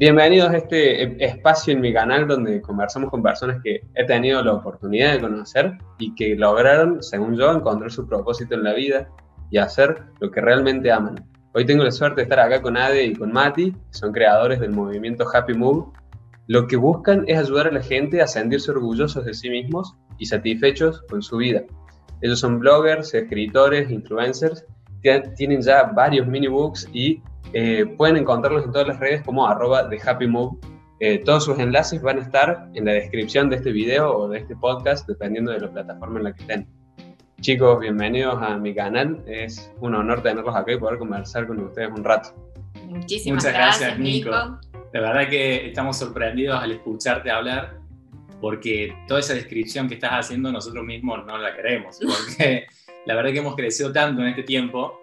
Bienvenidos a este espacio en mi canal donde conversamos con personas que he tenido la oportunidad de conocer y que lograron, según yo, encontrar su propósito en la vida y hacer lo que realmente aman. Hoy tengo la suerte de estar acá con Ade y con Mati, que son creadores del movimiento Happy Move. Lo que buscan es ayudar a la gente a sentirse orgullosos de sí mismos y satisfechos con su vida. Ellos son bloggers, escritores, influencers, tienen ya varios mini books y eh, pueden encontrarlos en todas las redes como arroba de Happy Move. Eh, todos sus enlaces van a estar en la descripción de este video o de este podcast, dependiendo de la plataforma en la que estén. Chicos, bienvenidos a mi canal. Es un honor tenerlos acá y poder conversar con ustedes un rato. Muchísimas Muchas gracias, Nico. La verdad que estamos sorprendidos al escucharte hablar, porque toda esa descripción que estás haciendo nosotros mismos no la queremos, porque la verdad que hemos crecido tanto en este tiempo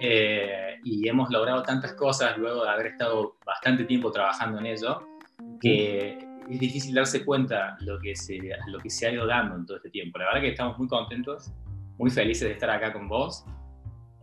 eh, y hemos logrado tantas cosas luego de haber estado bastante tiempo trabajando en ello, que es difícil darse cuenta lo que se, lo que se ha ido dando en todo este tiempo. La verdad que estamos muy contentos, muy felices de estar acá con vos.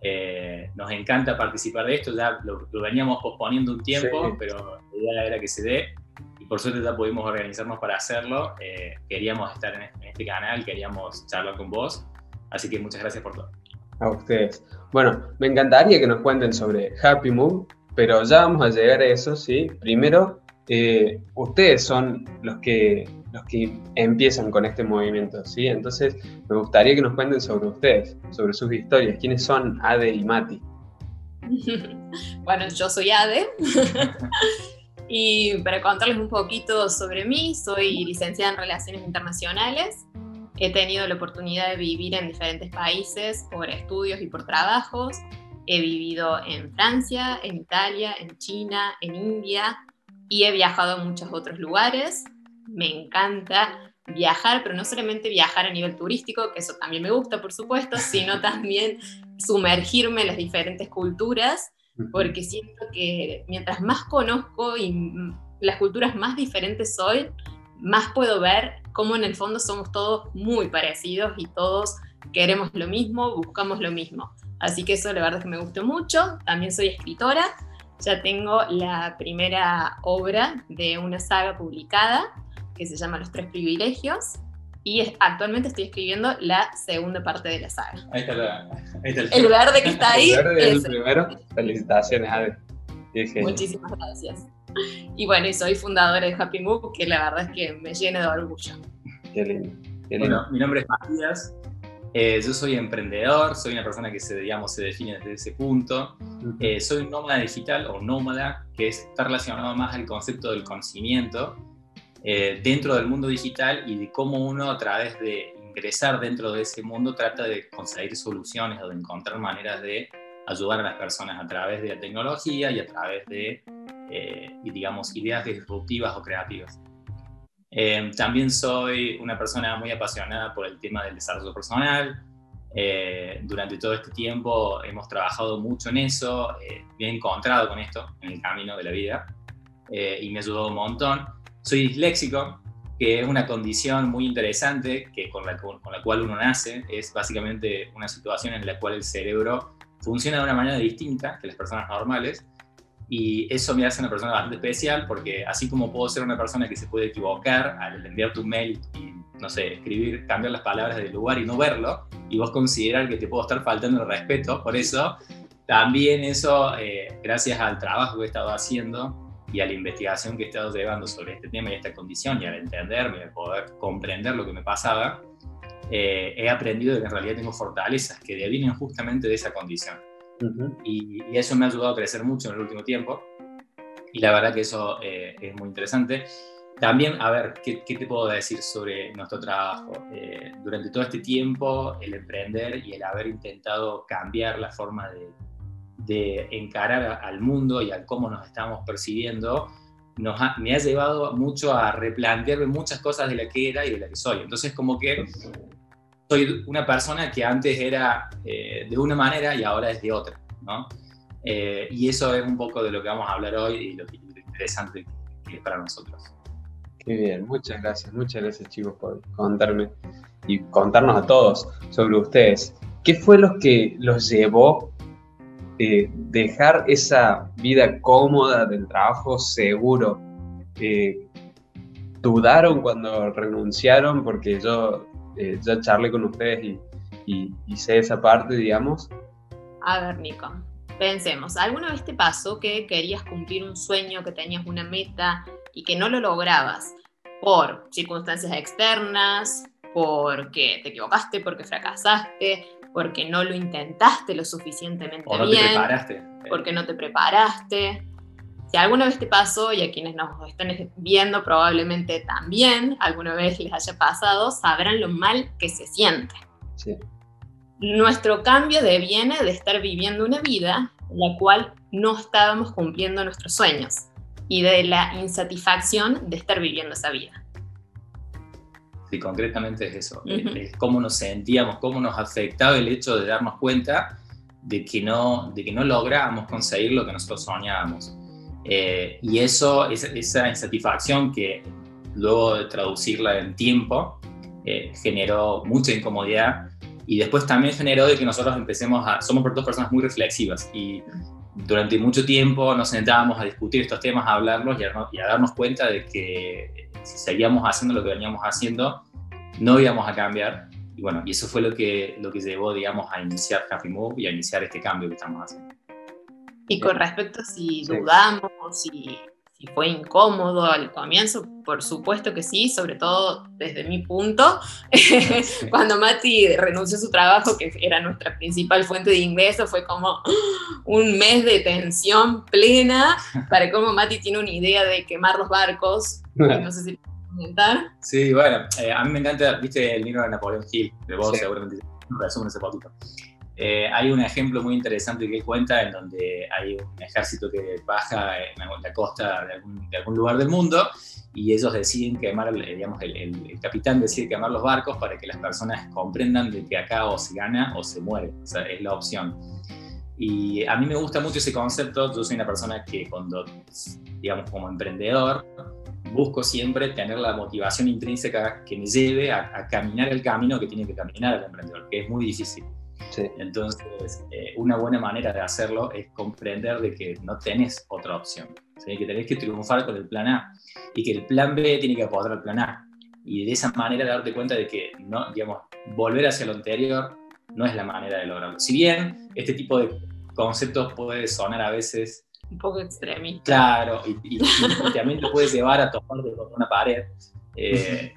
Eh, nos encanta participar de esto, ya lo, veníamos posponiendo un tiempo, pero la idea era que se dé y por suerte ya pudimos organizarnos para hacerlo. Eh, queríamos estar en este, en este canal, queríamos charlar con vos, así que muchas gracias por todo. A ustedes. Bueno, me encantaría que nos cuenten sobre Happy Move, pero ya vamos a llegar a eso, ¿sí? Primero, eh, ustedes son los que, los que empiezan con este movimiento, ¿sí? Entonces, me gustaría que nos cuenten sobre ustedes, sobre sus historias. ¿Quiénes son Ade y Mati? bueno, yo soy Ade. y para contarles un poquito sobre mí, soy licenciada en Relaciones Internacionales. He tenido la oportunidad de vivir en diferentes países por estudios y por trabajos. He vivido en Francia, en Italia, en China, en India, y he viajado a muchos otros lugares. Me encanta viajar, pero no solamente viajar a nivel turístico, que eso también me gusta, por supuesto, sino también sumergirme en las diferentes culturas, porque siento que mientras más conozco y las culturas más diferentes soy, más puedo ver cómo en el fondo somos todos muy parecidos y todos queremos lo mismo, buscamos lo mismo. Así que eso la verdad es que me gustó mucho. También soy escritora ya tengo la primera obra de una saga publicada que se llama Los Tres Privilegios y actualmente estoy escribiendo la segunda parte de la saga. Ahí está, el, el, verde que está ahí. El verde es el primero. Felicitaciones, Ade. Muchísimas gracias. Y bueno, y soy fundadora de Happy Move, que la verdad es que me llena de orgullo. Qué lindo. Bueno, mi nombre es Matías, eh, yo soy emprendedor, soy una persona que se, digamos, se define desde ese punto. Eh, soy un nómada digital o nómada, que está relacionado más al concepto del conocimiento eh, dentro del mundo digital y de cómo uno a través de ingresar dentro de ese mundo trata de conseguir soluciones o de encontrar maneras de ayudar a las personas a través de la tecnología y a través de, digamos, ideas disruptivas o creativas. Eh, también soy una persona muy apasionada por el tema del desarrollo personal. Eh, durante todo este tiempo hemos trabajado mucho en eso, eh, me he encontrado con esto en el camino de la vida y me ha ayudado un montón. Soy disléxico, que es una condición muy interesante que con la, con la cual uno nace. Es básicamente una situación en la cual el cerebro funciona de una manera distinta que las personas normales y eso me hace una persona bastante especial porque así como puedo ser una persona que se puede equivocar al enviar tu mail y, no sé, escribir, cambiar las palabras del lugar y no verlo, y vos considerar que te puedo estar faltando el respeto por eso, también eso, eh, gracias al trabajo que he estado haciendo y a la investigación que he estado llevando sobre este tema y esta condición y al entenderme, al poder comprender lo que me pasaba, eh, he aprendido que en realidad tengo fortalezas que devienen justamente de esa condición y, eso me ha ayudado a crecer mucho en el último tiempo. Y la verdad que eso eh, es muy interesante. También, a ver, ¿qué, te puedo decir sobre nuestro trabajo? Eh, durante todo este tiempo, el emprender y el haber intentado cambiar la forma de, de encarar al mundo y a cómo nos estamos percibiendo, nos me ha llevado mucho a replantearme muchas cosas de la que era y de la que soy. Entonces, como que soy una persona que antes era eh, de una manera y ahora es de otra, ¿no? Eh, y eso es un poco de lo que vamos a hablar hoy y lo, interesante que es para nosotros. Qué bien, muchas gracias, muchas gracias chicos por contarme y contarnos a todos sobre ustedes. ¿Qué fue lo que los llevó eh, dejar esa vida cómoda del trabajo seguro. Eh, dudaron cuando renunciaron porque yo eh, ya charlé con ustedes y, y, sé esa parte, digamos. A ver, Nico, pensemos, ¿alguna vez te pasó que querías cumplir un sueño, que tenías una meta y que no lo lograbas por circunstancias externas, porque te equivocaste, porque fracasaste, porque no lo intentaste lo suficientemente o no bien, te preparaste. porque no te preparaste. Si alguna vez te pasó, y a quienes nos están viendo probablemente también alguna vez les haya pasado, sabrán lo mal que se siente. Sí. Nuestro cambio deviene de estar viviendo una vida en la cual no estábamos cumpliendo nuestros sueños y de la insatisfacción de estar viviendo esa vida. Sí, concretamente es eso, es cómo nos sentíamos, cómo nos afectaba el hecho de darnos cuenta de que no, de que no lográbamos conseguir lo que nosotros soñábamos. Eh, y eso, esa, esa, insatisfacción que luego de traducirla en tiempo, eh, generó mucha incomodidad y después también generó de que nosotros empecemos a, somos dos personas muy reflexivas y durante mucho tiempo nos sentábamos a discutir estos temas, a hablarlos y a, y a darnos cuenta de que si seguíamos haciendo lo que veníamos haciendo, no íbamos a cambiar. Y bueno, y eso fue lo que, lo que llevó, digamos, a iniciar Happy Move y a iniciar este cambio que estamos haciendo. Y con respecto a si dudamos, si si fue incómodo al comienzo, por supuesto que sí, sobre todo desde mi punto. Cuando Mati renunció a su trabajo, que era nuestra principal fuente de ingreso, fue como un mes de tensión plena para cómo Mati tiene una idea de quemar los barcos. No sé si comentar. Sí, bueno, eh, a mí me encanta, viste el libro de Napoleón Hill, de vos seguramente un resumen ese poquito. Eh, hay un ejemplo muy interesante que él cuenta en donde hay un ejército que baja en la costa de algún, lugar del mundo y ellos deciden quemar, digamos, el, capitán decide quemar los barcos para que las personas comprendan de que acá o se gana o se muere, o sea, es la opción. Y a mí me gusta mucho ese concepto, yo soy una persona que cuando, digamos, como emprendedor, busco siempre tener la motivación intrínseca que me lleve a, a caminar el camino que tiene que caminar el emprendedor, que es muy difícil. Entonces, eh, una buena manera de hacerlo es comprender de que no tenés otra opción, que tenés que triunfar con el plan A y que el plan B tiene que apoyar al plan A. Y de esa manera darte cuenta de que, no, digamos, volver hacia lo anterior no es la manera de lograrlo. Si bien este tipo de conceptos puede sonar a veces... Un poco extremista. Claro, y, también te puede llevar a tomar de una pared. Eh,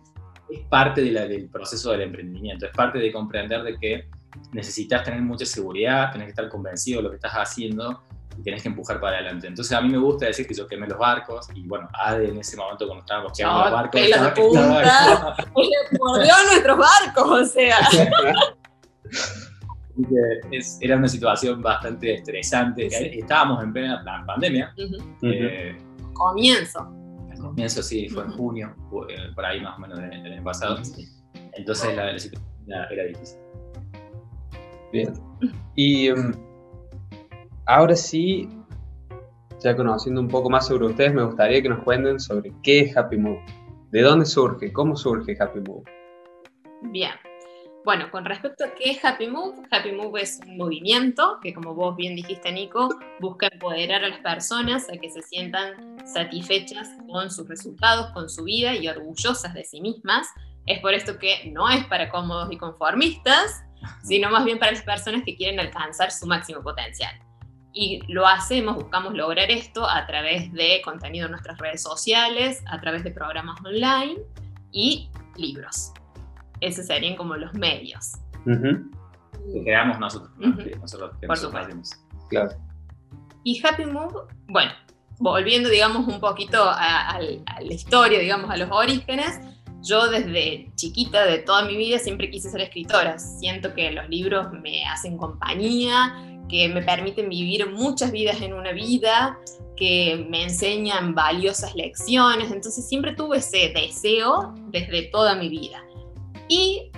es parte del proceso del emprendimiento, es parte de comprender de que necesitas tener mucha seguridad, tenés que estar convencido de lo que estás haciendo y tenés que empujar para adelante. Entonces a mí me gusta decir que yo quemé los barcos y bueno, Ade en ese momento cuando estábamos quemando los barcos... Estaba, punta, mordió nuestros barcos, o sea... era una situación bastante estresante. Estábamos en plena pandemia. Eh, comienzo. El comienzo, sí, fue en junio, eh, por ahí más o menos del, año pasado. Entonces la, la situación era difícil. Bien. Y em, ahora sí, ya conociendo un poco más sobre ustedes, me gustaría que nos cuenten sobre qué es Happy Move. ¿De dónde surge? ¿Cómo surge Happy Move? Bien. Bueno, con respecto a qué es Happy Move, Happy Move es un movimiento que, como vos bien dijiste, Nico, busca empoderar a las personas a que se sientan satisfechas con sus resultados, con su vida y orgullosas de sí mismas. Es por esto que no es para cómodos y conformistas, sino más bien para las personas que quieren alcanzar su máximo potencial. Y lo hacemos, buscamos lograr esto a través de contenido en nuestras redes sociales, a través de programas online y libros. Esos serían como los medios. Que creamos nosotros, nosotros Por supuesto. Claro. Y Happy Move, bueno, volviendo, digamos, un poquito a, a, la historia, digamos, a los orígenes, yo desde chiquita, de toda mi vida, siempre quise ser escritora. Siento que los libros me hacen compañía, que me permiten vivir muchas vidas en una vida, que me enseñan valiosas lecciones. Entonces siempre tuve ese deseo desde toda mi vida. Y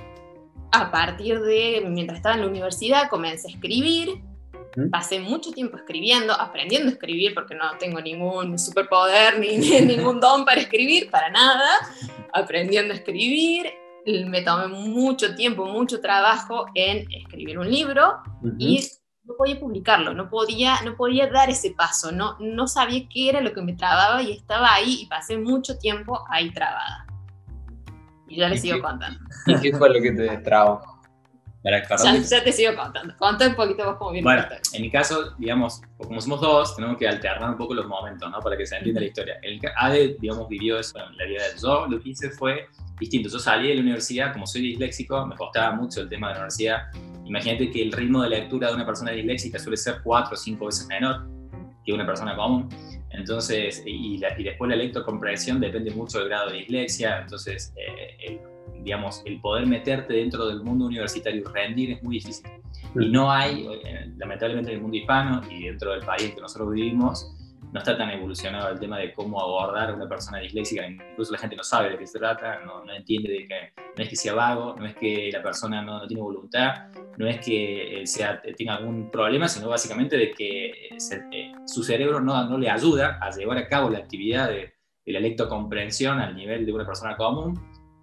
a partir de, mientras estaba en la universidad, comencé a escribir. Pasé mucho tiempo escribiendo, aprendiendo a escribir, porque no tengo ningún superpoder ni ningún don para escribir, para nada aprendiendo a escribir, me tomé mucho tiempo, mucho trabajo en escribir un libro y no podía publicarlo, no podía, no podía dar ese paso, no, no sabía qué era lo que me trababa y estaba ahí y pasé mucho tiempo ahí trabada. Y ya les sigo contando. ¿Y qué fue lo que te trabó? Ya, ya, te sigo contando. Conta un poquito vos cómo viene Bueno, en mi caso, digamos, como somos dos, tenemos que alternar un poco los momentos, ¿no? Para que se entienda la historia. El Ade, digamos, vivió eso en la vida de yo. Lo que hice fue distinto. Yo salí de la universidad, como soy disléxico, me costaba mucho el tema de la universidad. Imagínate que el ritmo de lectura de una persona disléxica suele ser cuatro o cinco veces menor que una persona común. Entonces, y, después la lectocomprensión depende mucho del grado de dislexia. Entonces, eh, el, digamos, el poder meterte dentro del mundo universitario y rendir es muy difícil. Y no hay, eh, lamentablemente en el mundo hispano y dentro del país en que nosotros vivimos, no está tan evolucionado el tema de cómo abordar a una persona disléxica, incluso la gente no sabe de qué se trata, no, no entiende de que no es que sea vago, no es que la persona no, no tiene voluntad, no es que eh, sea, tenga algún problema, sino básicamente de que eh, eh, su cerebro no, no, le ayuda a llevar a cabo la actividad de, de la lectocomprensión al nivel de una persona común,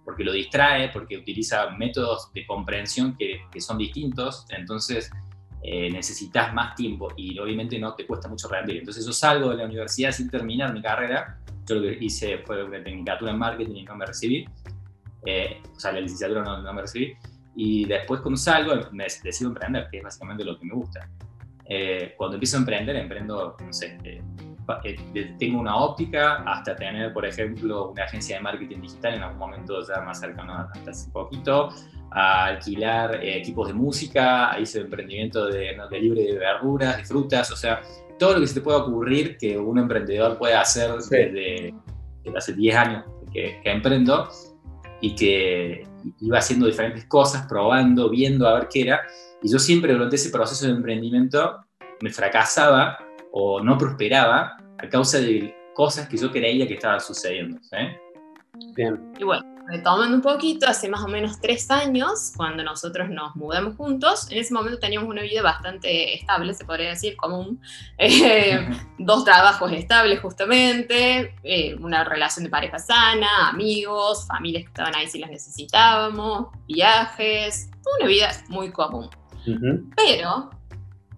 porque lo distrae, porque utiliza métodos de comprensión que, que son distintos, entonces eh, necesitas más tiempo y obviamente no te cuesta mucho rendir. Entonces yo salgo de la universidad sin terminar mi carrera, yo lo que hice fue una tecnicatura en marketing y no me recibí, eh, o sea, la licenciatura no, no, me recibí, y después cuando salgo me decido emprender, que es básicamente lo que me gusta. Eh, cuando empiezo a emprender, emprendo, no sé, tengo una óptica hasta tener, por ejemplo, una agencia de marketing digital en algún momento ya más cercano hasta hace poquito, a alquilar eh, equipos de música, hice emprendimiento de, de, libre de verduras, de frutas, o sea, todo lo que se te pueda ocurrir que un emprendedor puede hacer desde, hace 10 años que, emprendo y que iba haciendo diferentes cosas, probando, viendo a ver qué era. Y yo siempre durante ese proceso de emprendimiento me fracasaba o no prosperaba a causa de cosas que yo creía que estaban sucediendo. Bien. Y bueno, retomando un poquito, hace más o menos tres años, cuando nosotros nos mudamos juntos, en ese momento teníamos una vida bastante estable, se podría decir, común. Eh, dos trabajos estables justamente, eh, una relación de pareja sana, amigos, familias que estaban ahí si las necesitábamos, viajes, una vida muy común. Pero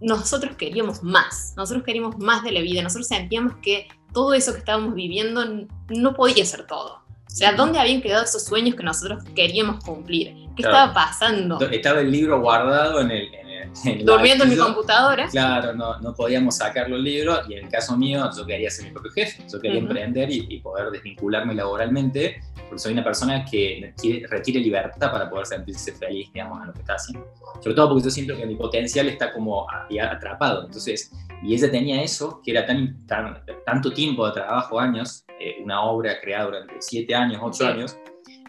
nosotros queríamos más, nosotros queríamos más de la vida, nosotros sentíamos que todo eso que estábamos viviendo no podía ser todo. O sea, ¿dónde habían quedado esos sueños que nosotros queríamos cumplir? ¿Qué estaba pasando? Estaba el libro guardado en el... Durmiendo en mi computadora. Claro, no, no podíamos sacar los libros y en el caso mío yo quería ser mi propio jefe, yo quería emprender y, poder desvincularme laboralmente, porque soy una persona que requiere libertad para poder sentirse feliz, digamos, en lo que está haciendo. Sobre todo porque yo siento que mi potencial está como atrapado. Entonces, y ella tenía eso, que era tan, tan tanto tiempo de trabajo, años, eh, una obra creada durante siete años, ocho años.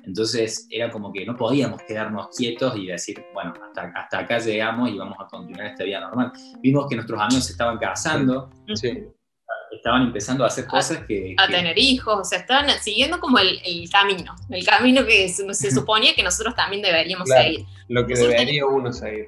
Entonces era como que no podíamos quedarnos quietos y decir, bueno, hasta, hasta acá llegamos y vamos a continuar esta vida normal. Vimos que nuestros amigos se estaban casando, estaban empezando a hacer cosas que, A tener hijos, o sea, estaban siguiendo como el, el camino, el camino que se, se, suponía que nosotros también deberíamos seguir. Lo que debería uno seguir.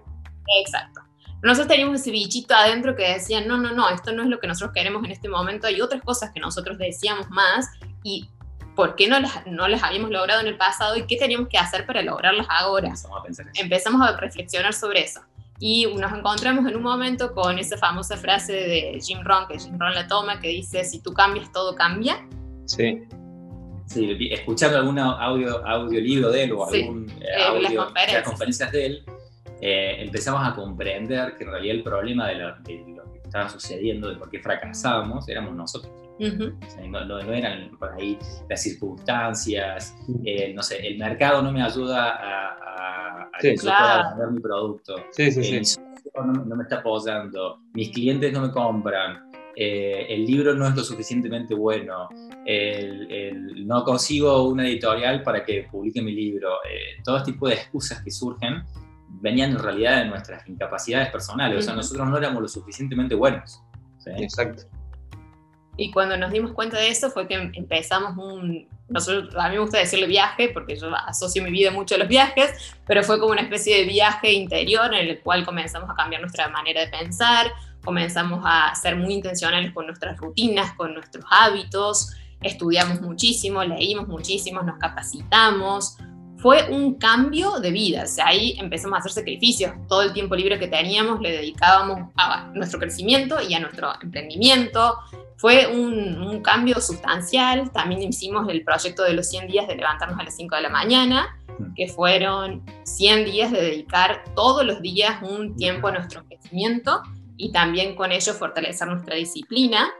Exacto nosotros teníamos ese bichito adentro que decía, no, no, no, esto no es lo que nosotros queremos en este momento, hay otras cosas que nosotros decíamos más y por qué no las, no las habíamos logrado en el pasado y qué teníamos que hacer para lograrlas ahora. Empezamos a, reflexionar sobre eso. Y nos encontramos en un momento con esa famosa frase de Jim Rohn, que Jim Rohn la toma, que dice, si tú cambias, todo cambia. Sí. Sí, escuchando algún audio, audiolibro de él o algún eh, eh, audio, las conferencias de él, eh, empezamos a comprender que en realidad el problema de lo, que estaba sucediendo, de por qué fracasábamos, éramos nosotros. No, eran por ahí las circunstancias, eh, no sé, el mercado no me ayuda a, que yo pueda vender mi producto, sí, sí, eh, no, me está apoyando, mis clientes no me compran, el libro no es lo suficientemente bueno, no consigo una editorial para que publique mi libro, todo este tipo de excusas que surgen venían en realidad de nuestras incapacidades personales, o sea, nosotros no éramos lo suficientemente buenos. Exacto. Y cuando nos dimos cuenta de eso fue que empezamos un, nosotros, a mí me gusta decirle viaje porque yo asocio mi vida mucho a los viajes, pero fue como una especie de viaje interior en el cual comenzamos a cambiar nuestra manera de pensar, comenzamos a ser muy intencionales con nuestras rutinas, con nuestros hábitos, estudiamos muchísimo, leímos muchísimo, nos capacitamos, fue un cambio de vida. O sea, ahí empezamos a hacer sacrificios. Todo el tiempo libre que teníamos le dedicábamos a nuestro crecimiento y a nuestro emprendimiento. Fue un, un, cambio sustancial. También hicimos el proyecto de los 100 días de levantarnos a las 5 de la mañana, que fueron 100 días de dedicar todos los días un tiempo a nuestro crecimiento y también con ello fortalecer nuestra disciplina.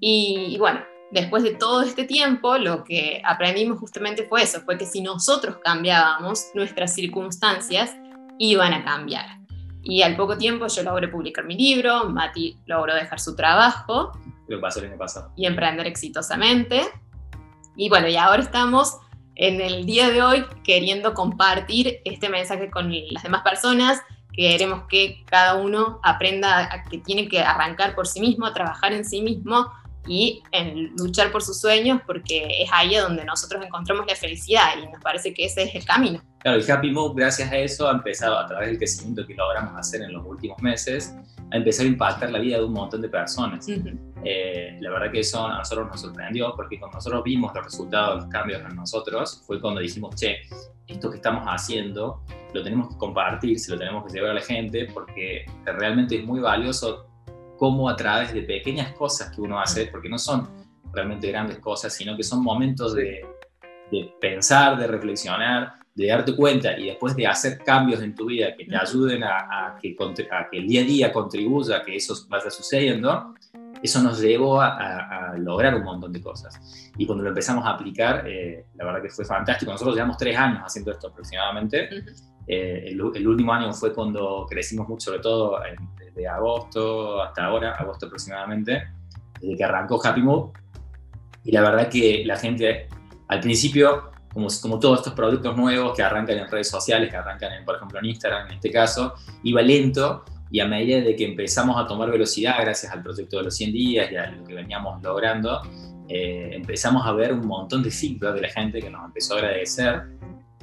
Y, y bueno, después de todo este tiempo, lo que aprendimos justamente fue eso, fue que si nosotros cambiábamos, nuestras circunstancias iban a cambiar. Y al poco tiempo yo logré publicar mi libro, Mati logró dejar su trabajo. Lo pasó el año pasado. Y emprender exitosamente. Y bueno, y ahora estamos en el día de hoy queriendo compartir este mensaje con las demás personas. Queremos que cada uno aprenda a que tiene que arrancar por sí mismo, a trabajar en sí mismo, y en luchar por sus sueños porque es ahí donde nosotros encontramos la felicidad y nos parece que ese es el camino. Claro, el Happy Move gracias a eso ha empezado a través del crecimiento que logramos hacer en los últimos meses, a empezar a impactar la vida de un montón de personas. Eh, la verdad que eso a nosotros nos sorprendió porque cuando nosotros vimos los resultados, los cambios en nosotros, fue cuando dijimos, che, esto que estamos haciendo lo tenemos que compartir, se lo tenemos que llevar a la gente porque realmente es muy valioso cómo a través de pequeñas cosas que uno hace, porque no son realmente grandes cosas, sino que son momentos de, pensar, de reflexionar, de darte cuenta y después de hacer cambios en tu vida que te ayuden a, que, el día a día contribuya a que eso vaya sucediendo, eso nos llevó a, lograr un montón de cosas. Y cuando lo empezamos a aplicar, eh, la verdad que fue fantástico. Nosotros llevamos tres años haciendo esto aproximadamente. Eh, el, último año fue cuando crecimos mucho, sobre todo desde agosto hasta ahora, agosto aproximadamente, desde que arrancó Happy Move. Y la verdad que la gente al principio, como, como todos estos productos nuevos que arrancan en redes sociales, que arrancan, en, por ejemplo, en Instagram en este caso, iba lento y a medida de que empezamos a tomar velocidad gracias al proyecto de los 100 días y a lo que veníamos logrando, eh, empezamos a ver un montón de feedback de la gente que nos empezó a agradecer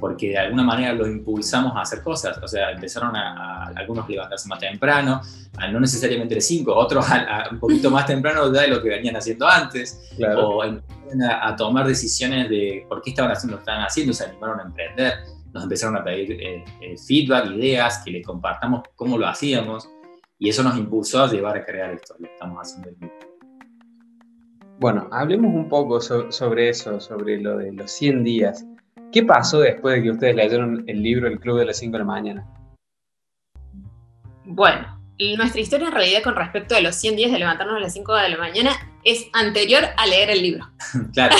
porque de alguna manera los impulsamos a hacer cosas. O sea, empezaron a, algunos levantarse más temprano, a no necesariamente de 5, otros a, un poquito más temprano de lo que venían haciendo antes, o a, tomar decisiones de por qué estaban haciendo lo que estaban haciendo, se animaron a emprender, nos empezaron a pedir eh, eh, feedback, ideas, que les compartamos cómo lo hacíamos, y eso nos impulsó a llevar a crear esto, lo que estamos haciendo Bueno, hablemos un poco sobre eso, sobre lo de los 100 días. ¿Qué pasó después de que ustedes leyeron el libro El Club de las 5 de la mañana? Bueno, nuestra historia en realidad con respecto a los 100 días de levantarnos a las 5 de la mañana es anterior a leer el libro. claro.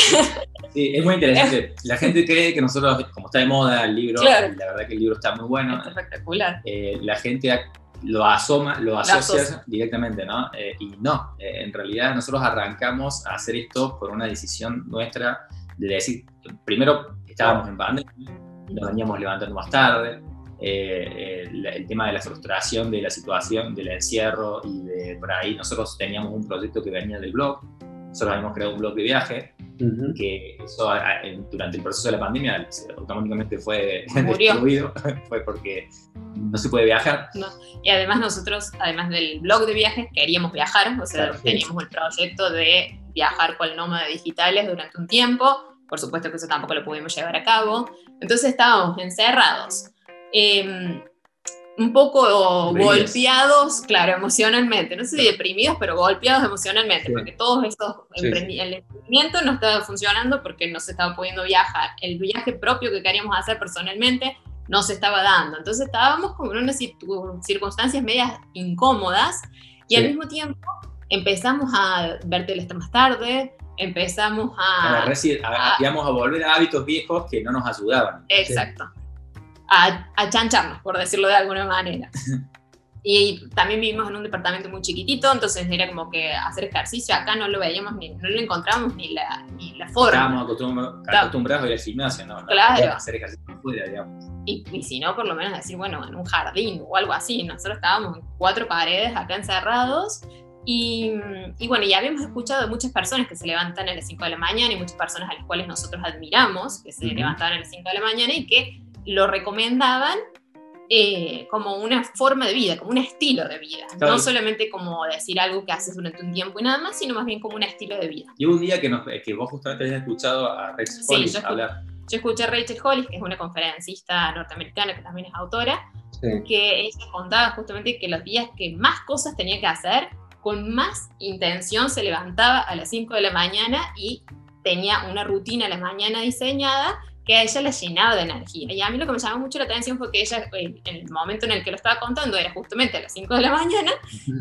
Sí, es muy interesante. La gente cree que nosotros, como está de moda el libro, la verdad que el libro está muy bueno. Está espectacular. Eh, la gente lo asoma, lo asocia directamente, ¿no? Eh, y no, eh, en realidad nosotros arrancamos a hacer esto por una decisión nuestra de decir, primero estábamos en pandemia, nos veníamos levantando más tarde, eh, el, tema de la frustración de la situación, del encierro y de por ahí nosotros teníamos un proyecto que venía del blog, nosotros habíamos creado un blog de viaje, que eso durante el proceso de la pandemia automáticamente fue destruido, fue porque no se puede viajar. Y además nosotros, además del blog de viajes, queríamos viajar, o sea, teníamos el proyecto de viajar con nómada digitales durante un tiempo, por supuesto que eso tampoco lo pudimos llevar a cabo. Entonces estábamos encerrados, em, un poco golpeados, claro, emocionalmente. No sé si deprimidos, pero golpeados emocionalmente, porque todos esos el emprendimiento no estaba funcionando porque no se estaba pudiendo viajar. El viaje propio que queríamos hacer personalmente no se estaba dando. Entonces estábamos como en unas circunstancias medias incómodas y al mismo tiempo empezamos a ver telesta más tarde, empezamos a... A, a, volver a hábitos viejos que no nos ayudaban. Exacto. A, a chancharnos, por decirlo de alguna manera. Y también vivimos en un departamento muy chiquitito, entonces era como que hacer ejercicio acá no lo veíamos, ni, no lo encontramos ni la, ni la forma. Estábamos acostumbrados, a ir al gimnasio, ¿no? Claro. hacer ejercicio afuera, digamos. Y, y, si no, por lo menos decir, bueno, en un jardín o algo así. Nosotros estábamos en cuatro paredes acá encerrados y, y, bueno, ya habíamos escuchado de muchas personas que se levantan a las 5 de la mañana y muchas personas a las cuales nosotros admiramos, que se levantaban a las 5 de la mañana y que lo recomendaban eh, como una forma de vida, como un estilo de vida. No solamente como decir algo que haces durante un tiempo y nada más, sino más bien como un estilo de vida. Y un día que, nos, que vos justamente habías escuchado a Rex Collins hablar Yo escuché a Rachel Hollis, que es una conferencista norteamericana que también es autora, que ella contaba justamente que los días que más cosas tenía que hacer, con más intención se levantaba a las 5 de la mañana y tenía una rutina a la mañana diseñada que a ella la llenaba de energía. Y a mí lo que me llamó mucho la atención fue que ella, en el momento en el que lo estaba contando, era justamente a las 5 de la mañana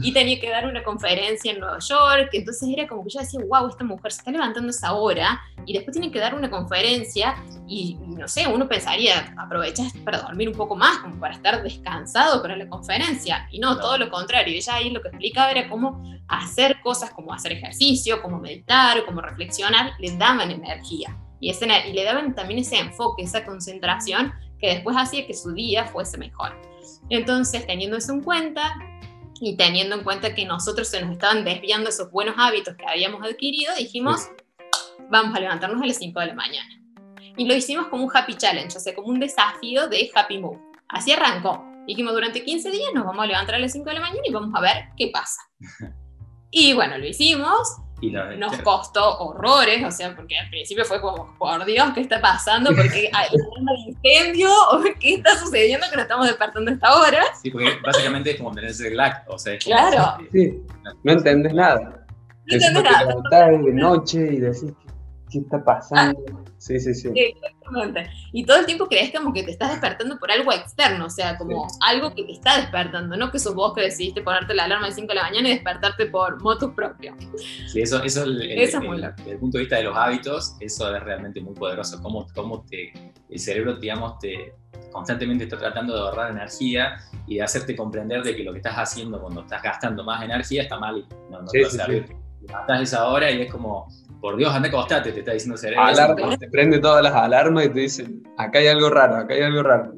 y tenía que dar una conferencia en Nueva York. Entonces era como que yo decía, wow, esta mujer se está levantando esa hora y después tiene que dar una conferencia. Y, no sé, uno pensaría, aprovechas para dormir un poco más, como para estar descansado para la conferencia. Y no, todo lo contrario. Ella ahí lo que explicaba era cómo hacer cosas como hacer ejercicio, como meditar, como reflexionar, le daban energía y, y le daban también ese enfoque, esa concentración que después hacía que su día fuese mejor. Entonces, teniendo eso en cuenta y teniendo en cuenta que nosotros se nos estaban desviando esos buenos hábitos que habíamos adquirido, dijimos, vamos a levantarnos a las 5 de la mañana. Y lo hicimos como un happy challenge, o sea, como un desafío de happy move. Así arrancó. Dijimos, durante 15 días nos vamos a levantar a las 5 de la mañana y vamos a ver qué pasa. Y bueno, lo hicimos, nos costó horrores, o sea, porque al principio fue como, por Dios, ¿qué está pasando? Porque hay un incendio, o qué está sucediendo que nos estamos despertando a esta hora. Sí, porque básicamente es como tenerse el lag, o sea, claro. Sí, no entendés nada. No entendés nada. de noche y decís, ¿qué está pasando? Sí, sí, sí. Exactamente. Y todo el tiempo crees como que te estás despertando por algo externo, o sea, como algo que te está despertando, no que sos vos que decidiste ponerte la alarma de 5 de la mañana y despertarte por motus propio. Sí, eso, eso, el, eso es muy Desde el punto de vista de los hábitos, eso es realmente muy poderoso. Cómo, cómo te, el cerebro, digamos, te constantemente está tratando de ahorrar energía y de hacerte comprender de que lo que estás haciendo cuando estás gastando más energía está mal y no, no te va a servir. Matas esa hora y es como por Dios, anda acostate, te está diciendo cerebro. Alarma, te prende todas las alarmas y te dicen, acá hay algo raro, acá hay algo raro.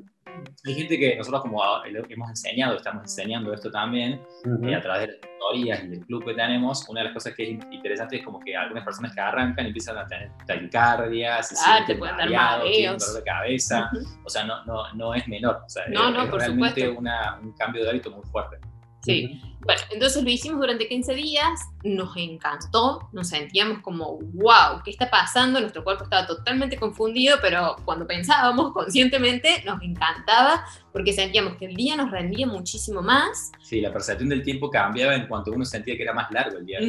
Hay gente que nosotros como hemos enseñado, estamos enseñando esto también, eh, a través de las tutorías y del club que tenemos, una de las cosas que es interesante es como que algunas personas que arrancan empiezan a tener taquicardia, se ah, te pueden dar dolor de cabeza, o sea, no, no, no es menor, o sea, no, es, realmente una, un cambio de hábito muy fuerte. Sí. Bueno, entonces lo hicimos durante 15 días, nos encantó, nos sentíamos como, wow, ¿qué está pasando? Nuestro cuerpo estaba totalmente confundido, pero cuando pensábamos conscientemente nos encantaba porque sentíamos que el día nos rendía muchísimo más. Sí, la percepción del tiempo cambiaba en cuanto uno sentía que era más largo el día.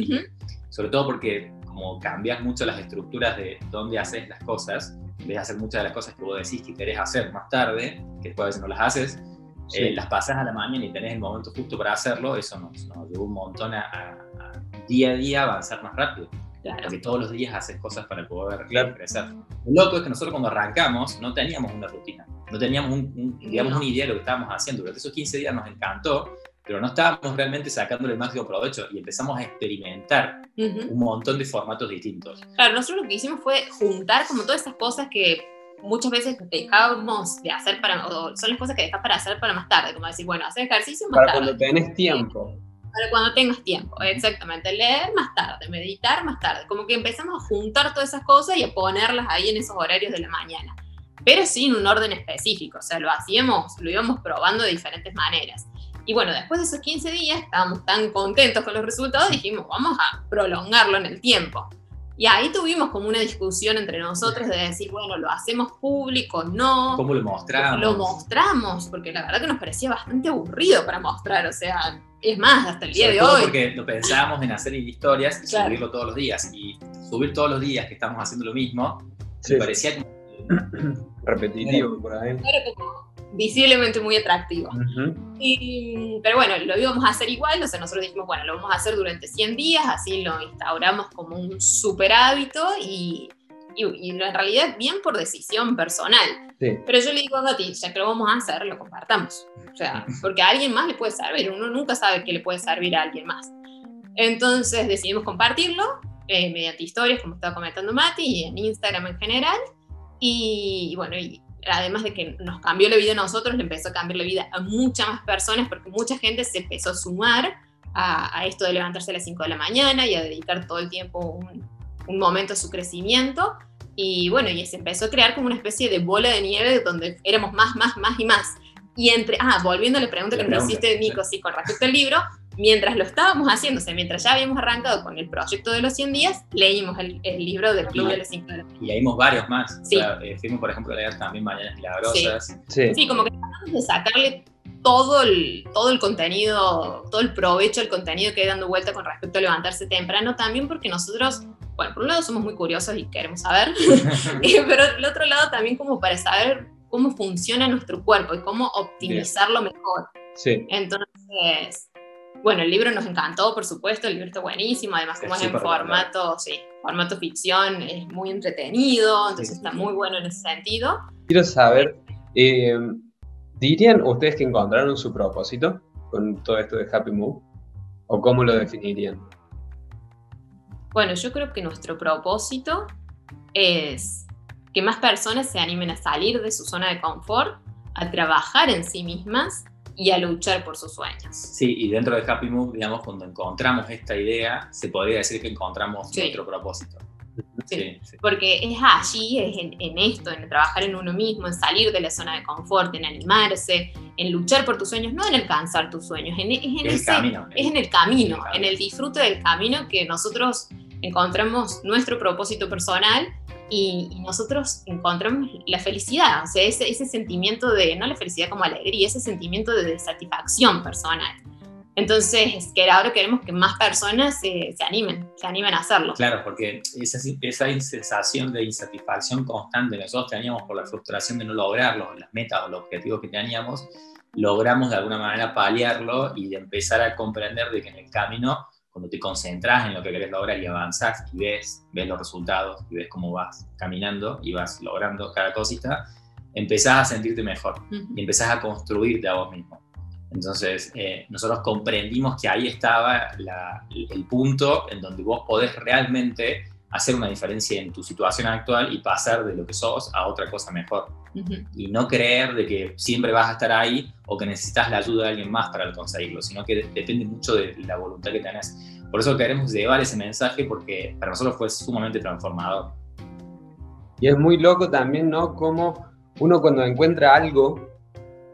Sobre todo porque como cambias mucho las estructuras de dónde haces las cosas, ves hacer muchas de las cosas que vos decís que querés hacer más tarde, que después a veces no las haces, eh, las pasas a la mañana y tenés el momento justo para hacerlo, eso nos, nos un montón a, día a día avanzar más rápido. Claro. Porque todos los días haces cosas para poder crecer. Lo loco es que nosotros cuando arrancamos no teníamos una rutina, no teníamos un, digamos, una idea de lo que estábamos haciendo. Durante esos 15 días nos encantó, pero no estábamos realmente sacándole el máximo provecho y empezamos a experimentar un montón de formatos distintos. Claro, nosotros lo que hicimos fue juntar como todas esas cosas que muchas veces dejamos de hacer para, o son las cosas que dejas para hacer para más tarde, como decir, bueno, hacer ejercicio más para tarde. cuando tenés tiempo. Para cuando tengas tiempo, exactamente. Leer más tarde, meditar más tarde. Como que empezamos a juntar todas esas cosas y a ponerlas ahí en esos horarios de la mañana. Pero sin un orden específico, o sea, lo hacíamos, lo íbamos probando de diferentes maneras. Y bueno, después de esos 15 días estábamos tan contentos con los resultados, dijimos, vamos a prolongarlo en el tiempo. Y ahí tuvimos como una discusión entre nosotros de decir, bueno, ¿lo hacemos público? No. ¿Cómo lo mostramos? Lo mostramos, porque la verdad que nos parecía bastante aburrido para mostrar, o sea, es más, hasta el día de hoy. Porque lo pensábamos en hacer historias y subirlo todos los días. Y subir todos los días que estamos haciendo lo mismo, me parecía como... repetitivo por ahí. como visiblemente muy atractivo. y, pero bueno, lo íbamos a hacer igual, o sea, nosotros dijimos, bueno, lo vamos a hacer durante 100 días, así lo instauramos como un super hábito y, y, en realidad bien por decisión personal. Pero yo le digo a Gati, ya que lo vamos a hacer, lo compartamos. O sea, porque a alguien más le puede servir, uno nunca sabe qué le puede servir a alguien más. Entonces decidimos compartirlo eh, mediante historias, como estaba comentando Mati, y en Instagram en general. Y, y bueno, y además de que nos cambió la vida a nosotros, le empezó a cambiar la vida a muchas más personas porque mucha gente se empezó a sumar a, esto de levantarse a las 5 de la mañana y a dedicar todo el tiempo un, momento a su crecimiento. Y bueno, y se empezó a crear como una especie de bola de nieve donde éramos más, más, más y más. Y entre, ah, volviendo a la pregunta que me hiciste, Nico, sí, con respecto al libro, mientras lo estábamos haciendo, o sea, mientras ya habíamos arrancado con el proyecto de los 100 días, leímos el, libro del Club de los 5 Y leímos varios más. Sí. Eh, fuimos, por ejemplo, a leer también Mañanas Milagrosas. Sí. sí. como que tratamos de sacarle todo el, todo el contenido, todo el provecho del contenido que hay dando vuelta con respecto a levantarse temprano, también porque nosotros, bueno, por un lado somos muy curiosos y queremos saber, pero por el otro lado también como para saber cómo funciona nuestro cuerpo y cómo optimizarlo mejor. Sí. Entonces, bueno, el libro nos encantó, por supuesto, el libro está buenísimo, además como es, en formato, sí, formato ficción, es muy entretenido, entonces está muy bueno en ese sentido. Quiero saber, eh, ¿dirían ustedes que encontraron su propósito con todo esto de Happy Move? ¿O cómo lo definirían? Bueno, yo creo que nuestro propósito es que más personas se animen a salir de su zona de confort, a trabajar en sí mismas y a luchar por sus sueños. Sí, y dentro de Happy Move, digamos, cuando encontramos esta idea, se podría decir que encontramos nuestro propósito. Sí, porque es allí, es en, esto, en trabajar en uno mismo, en salir de la zona de confort, en animarse, en luchar por tus sueños, no en alcanzar tus sueños, en, es, en el camino, es en el camino, en el disfrute del camino que nosotros encontramos nuestro propósito personal y, nosotros encontramos la felicidad, o sea, ese, ese, sentimiento de, no la felicidad como alegría, ese sentimiento de satisfacción personal. Entonces, que ahora queremos que más personas se, se animen, se animen a hacerlo. Claro, porque esa, esa sensación de insatisfacción constante que nosotros teníamos por la frustración de no lograrlo, las metas o los objetivos que teníamos, logramos de alguna manera paliarlo y de empezar a comprender de que en el camino cuando te concentras en lo que querés lograr y avanzás y ves, ves los resultados y ves cómo vas caminando y vas logrando cada cosita, empezás a sentirte mejor y empezás a construirte a vos mismo. Entonces, eh, nosotros comprendimos que ahí estaba el punto en donde vos podés realmente hacer una diferencia en tu situación actual y pasar de lo que sos a otra cosa mejor. Y no creer de que siempre vas a estar ahí o que necesitas la ayuda de alguien más para conseguirlo, sino que depende mucho de la voluntad que tenés. Por eso queremos llevar ese mensaje porque para nosotros fue sumamente transformador. Y es muy loco también, ¿no? Como uno cuando encuentra algo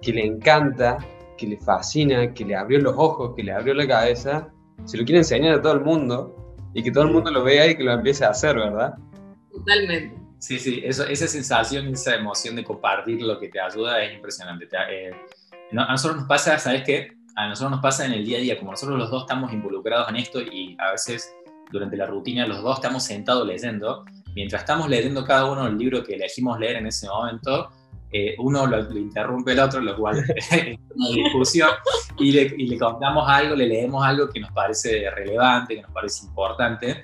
que le encanta, que le fascina, que le abrió los ojos, que le abrió la cabeza, se lo quiere enseñar a todo el mundo y que todo el mundo lo vea y que lo empiece a hacer, ¿verdad? Totalmente. Sí, sí, eso, esa sensación, esa emoción de compartir lo que te ayuda es impresionante. Eh, a nosotros nos pasa, ¿sabes qué? A nosotros nos pasa en el día a día, como nosotros los dos estamos involucrados en esto y a veces durante la rutina los dos estamos sentados leyendo, mientras estamos leyendo cada uno el libro que elegimos leer en ese momento, eh, uno lo, interrumpe el otro, lo cual es una discusión, y le, y le, contamos algo, le leemos algo que nos parece relevante, que nos parece importante,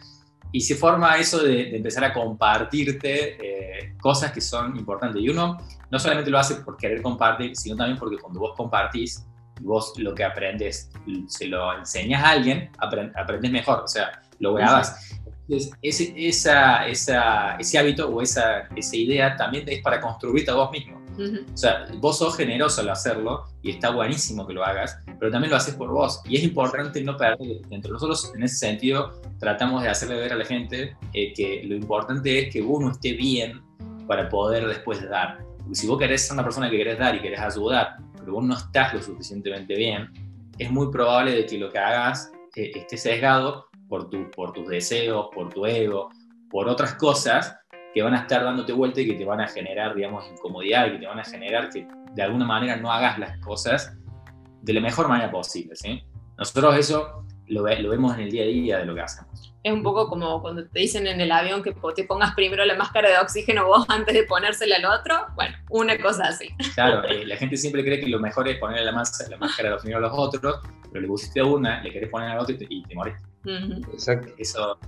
y se forma eso de, empezar a compartirte eh, cosas que son importantes. Y uno no solamente lo hace por querer compartir, sino también porque cuando vos compartís, vos lo que aprendes, se lo enseñas a alguien, aprendes mejor, o sea, lo grabas. Entonces, ese, esa, esa, ese hábito o esa, esa idea también es para construirte a vos mismo. O sea, vos sos generoso al hacerlo y está buenísimo que lo hagas, pero también lo haces por vos. Y es importante no perder entre nosotros, en ese sentido, tratamos de hacerle ver a la gente eh, que lo importante es que uno esté bien para poder después dar. Porque si vos querés ser una persona que querés dar y querés ayudar, pero vos no estás lo suficientemente bien, es muy probable de que lo que hagas eh, esté sesgado por, tu, por tus deseos, por tu ego, por otras cosas que van a estar dándote vuelta y que te van a generar, digamos, incomodidad y que te van a generar que de alguna manera no hagas las cosas de la mejor manera posible, ¿sí? Nosotros eso lo, lo, vemos en el día a día de lo que hacemos. Es un poco como cuando te dicen en el avión que te pongas primero la máscara de oxígeno vos antes de ponérsela al otro. Bueno, una cosa así. Claro, eh, la gente siempre cree que lo mejor es ponerle la, máscara, la máscara de oxígeno a los otros, pero le pusiste una, le querés poner al otro y te, y te morís. Exacto. Eso,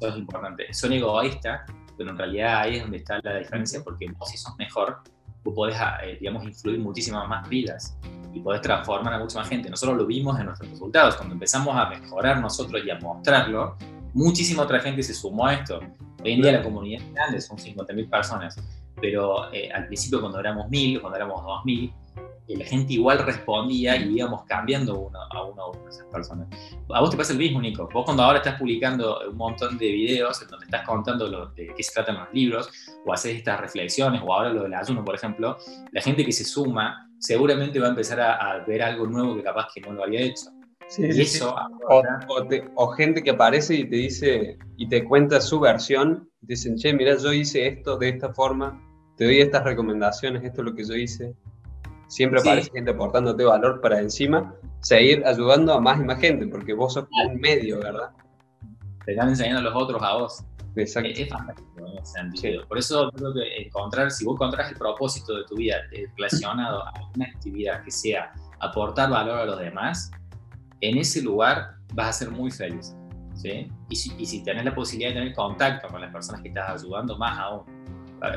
eso, es importante. Son egoístas, pero en realidad ahí es donde está la diferencia, porque vos si sos mejor, vos podés, eh, digamos, influir muchísimas más vidas y podés transformar a mucha más gente. Nosotros lo vimos en nuestros resultados. Cuando empezamos a mejorar nosotros y a mostrarlo, muchísima otra gente se sumó a esto. Hoy en día la comunidad es grande, son 50.000 personas, pero eh, al principio cuando éramos 1.000, cuando éramos 2.000, la gente igual respondía y íbamos cambiando uno a uno a de esas personas. A vos te pasa el mismo, Nico. Vos cuando ahora estás publicando un montón de videos en donde estás contando lo, de qué se tratan los libros, o haces estas reflexiones, o ahora lo del ayuno, por ejemplo, la gente que se suma seguramente va a empezar a, ver algo nuevo que capaz que no lo había hecho. y eso o, gente que aparece y te dice y te cuenta su versión, y te dicen, che, mira, yo hice esto de esta forma, te doy estas recomendaciones, esto es lo que yo hice. Siempre aparece gente aportándote valor para encima seguir ayudando a más y más gente, porque vos sos un medio, ¿verdad? Te están enseñando a los otros a vos. Exacto. Es, fantástico en ese sentido. Por eso creo que encontrar, si vos encontrás el propósito de tu vida relacionado a una actividad que sea aportar valor a los demás, en ese lugar vas a ser muy feliz. ¿sí? Y, si, y si tenés la posibilidad de tener contacto con las personas que estás ayudando, más aún.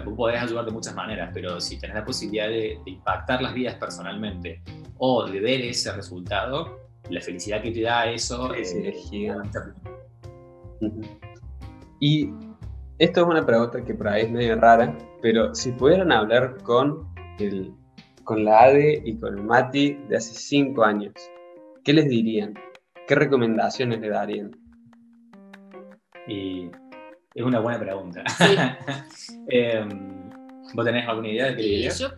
Vos podés ayudar de muchas maneras, pero si tenés la posibilidad de, impactar las vidas personalmente o de ver ese resultado, la felicidad que te da eso es, gigante. Y esto es una pregunta que por ahí es medio rara, pero si pudieran hablar con, el, con la ADE y con el Mati de hace cinco años, ¿qué les dirían? ¿Qué recomendaciones le darían? Y es una buena pregunta. Em, ¿Vos tenés alguna idea de qué diría? Yo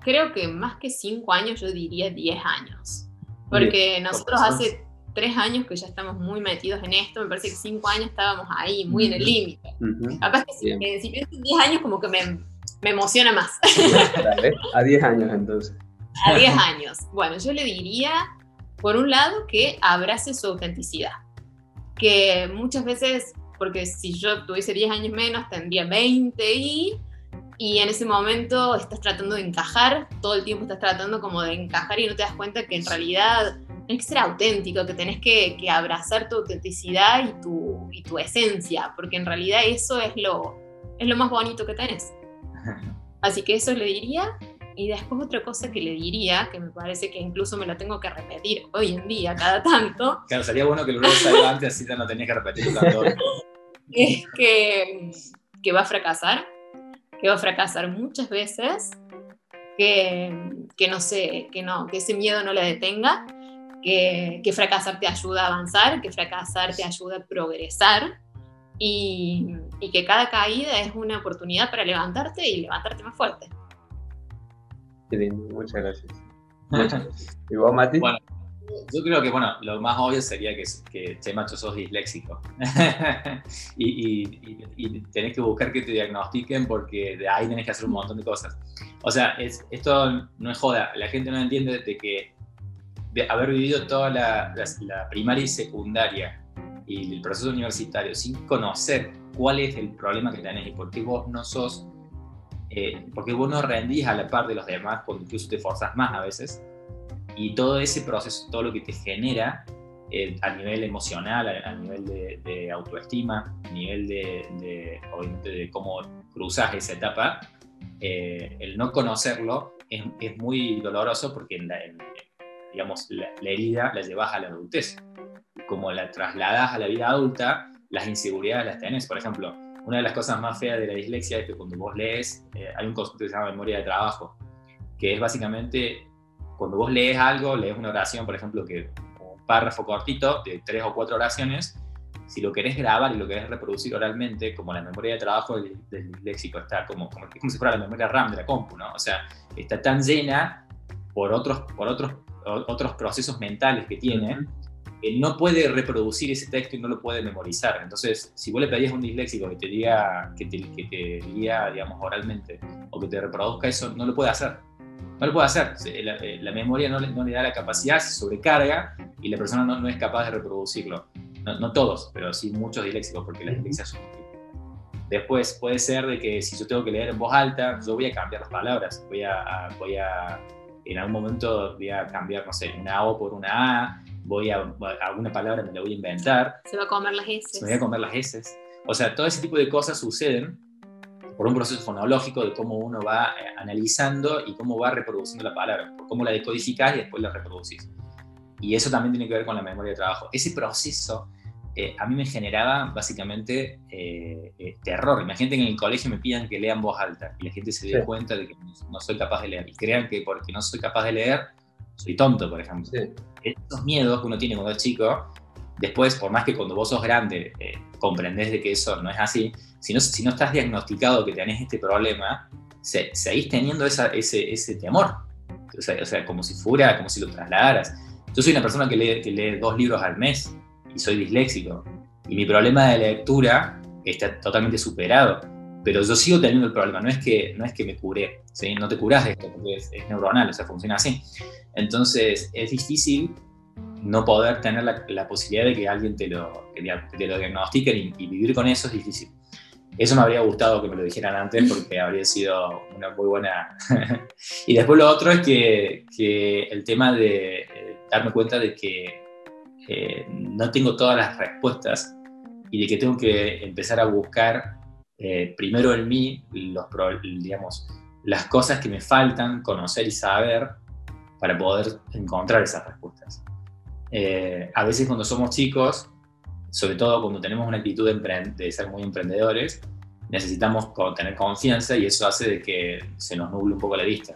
creo que más que cinco años, yo diría diez años. Porque nosotros hace tres años que ya estamos muy metidos en esto, me parece que cinco años estábamos ahí, muy en el límite. Capaz que si, pienso en diez años, como que me, me emociona más. a diez años entonces. A diez años. Bueno, yo le diría, por un lado, que abrace su autenticidad. Que muchas veces, porque si yo tuviese diez años menos, tendría 20 y y en ese momento estás tratando de encajar, todo el tiempo estás tratando como de encajar y no te das cuenta que en realidad tienes que ser auténtico, que tenés que, que abrazar tu autenticidad y tu, y tu, esencia, porque en realidad eso es lo, es lo más bonito que tenés. Así que eso le diría. Y después otra cosa que le diría, que me parece que incluso me lo tengo que repetir hoy en día, cada tanto. Claro, sería bueno que lo hubiera antes, así no tenías que repetirlo tanto. es que, que va a fracasar, que va a fracasar muchas veces, que, que no sé, que no, que ese miedo no le detenga que, fracasar te ayuda a avanzar, que fracasar te ayuda a progresar y, que cada caída es una oportunidad para levantarte y levantarte más fuerte. Qué lindo, muchas gracias. ¿Y vos, Mati? Bueno, yo creo que, bueno, lo más obvio sería que, que che, macho, sos disléxico. y, y, tenés que buscar que te diagnostiquen porque de ahí tenés que hacer un montón de cosas. O sea, es, esto no es joda. La gente no entiende de que de haber vivido toda la, primaria y secundaria y el proceso universitario sin conocer cuál es el problema que tenés y por qué vos no sos, eh, porque vos no rendís a la par de los demás, incluso te forzas más a veces, y todo ese proceso, todo lo que te genera eh, a nivel emocional, a, nivel de, autoestima, a nivel de, de cómo cruzas esa etapa, eh, el no conocerlo es, es, muy doloroso porque en, la, en, digamos, la, herida la llevas a la adultez. Como la trasladas a la vida adulta, las inseguridades las tenés. Por ejemplo, una de las cosas más feas de la dislexia es que cuando vos lees, eh, hay un concepto que se llama memoria de trabajo, que es básicamente cuando vos lees algo, lees una oración, por ejemplo, que un párrafo cortito de tres o cuatro oraciones, si lo querés grabar y lo querés reproducir oralmente, como la memoria de trabajo del, del disléxico está como, como, como, si fuera la memoria RAM de la compu, ¿no? O sea, está tan llena por otros, por otros otros procesos mentales que tiene, no puede reproducir ese texto y no lo puede memorizar. Entonces, si vos le pedías a un disléxico que te diga, que te, que te diga, digamos, oralmente, o que te reproduzca eso, no lo puede hacer. No lo puede hacer. Eh, la, memoria no le, no le, da la capacidad, se sobrecarga y la persona no, no es capaz de reproducirlo. No, todos, pero sí muchos disléxicos, porque las dislexias son Después puede ser de que si yo tengo que leer en voz alta, yo voy a cambiar las palabras, voy a, voy a en algún momento voy a cambiar, no sé, una O por una A, voy a, alguna palabra me la voy a inventar. Se va a comer las S. Se me voy a comer las S. O sea, todo ese tipo de cosas suceden por un proceso fonológico de cómo uno va eh, analizando y cómo va reproduciendo la palabra, por cómo la decodificás y después la reproducís. Y eso también tiene que ver con la memoria de trabajo. Ese proceso eh, a mí me generaba básicamente eh, eh, terror. Imagínate que en el colegio me pidan que lean voz alta y la gente se dé cuenta de que no, soy capaz de leer y crean que porque no soy capaz de leer, soy tonto, por ejemplo. Esos miedos que uno tiene cuando es chico, después, por más que cuando vos sos grande comprendés de que eso no es así, si no, si no estás diagnosticado que tenés este problema, seguís teniendo ese, ese temor. O sea, o sea, como si fuera, como si lo trasladaras. Yo soy una persona que lee, que lee dos libros al mes y soy disléxico. Y mi problema de lectura está totalmente superado. Pero yo sigo teniendo el problema, no es que, no es que me curé, ¿sí? no te curas de esto, porque es, neuronal, o sea, funciona así. Entonces es difícil no poder tener la, posibilidad de que alguien te lo, te lo diagnostique y, vivir con eso es difícil. Eso me habría gustado que me lo dijeran antes porque habría sido una muy buena... y después lo otro es que, que el tema de eh, darme cuenta de que eh, no tengo todas las respuestas y de que tengo que empezar a buscar eh, primero en mí los, digamos, las cosas que me faltan conocer y saber para poder encontrar esas respuestas. Eh, a veces cuando somos chicos, sobre todo cuando tenemos una actitud de, de ser muy emprendedores, necesitamos tener confianza y eso hace de que se nos nuble un poco la vista.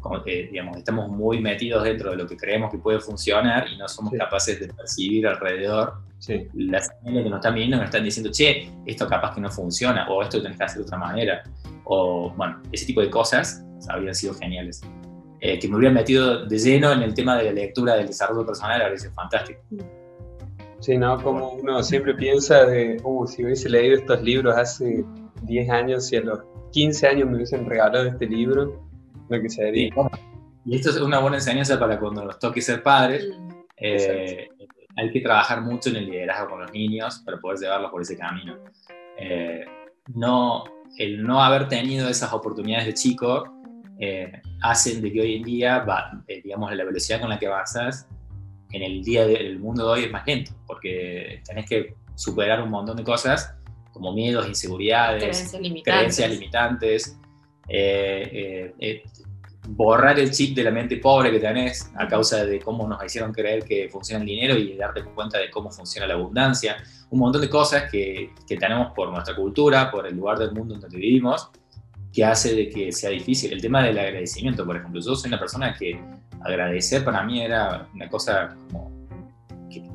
Como que, digamos, estamos muy metidos dentro de lo que creemos que puede funcionar y no somos capaces de percibir alrededor las señales que nos están viendo, nos están diciendo, che, esto capaz que no funciona, o esto tenés que hacer de otra manera, o bueno, ese tipo de cosas habrían sido geniales. Eh, que me hubieran metido de lleno en el tema de la lectura del desarrollo personal, habría sido fantástico. Sí, ¿no? Como uno siempre piensa de, uh, si hubiese leído estos libros hace 10 años, si a los 15 años me hubiesen regalado este libro, lo que se Y esto es una buena enseñanza para cuando nos toque ser padres. Eh, hay que trabajar mucho en el liderazgo con los niños para poder llevarlos por ese camino. Eh, no, el no haber tenido esas oportunidades de chico eh, hacen de que hoy en día, digamos, la velocidad con la que avanzas en el día del mundo de hoy es más lento, porque tenés que superar un montón de cosas como miedos, inseguridades, creencias limitantes. eh, eh, eh, borrar el chip de la mente pobre que tenés a causa de cómo nos hicieron creer que funciona el dinero y darte cuenta de cómo funciona la abundancia, un montón de cosas que, que tenemos por nuestra cultura, por el lugar del mundo en donde vivimos, que hace de que sea difícil. El tema del agradecimiento, por ejemplo, yo soy una persona que agradecer para mí era una cosa como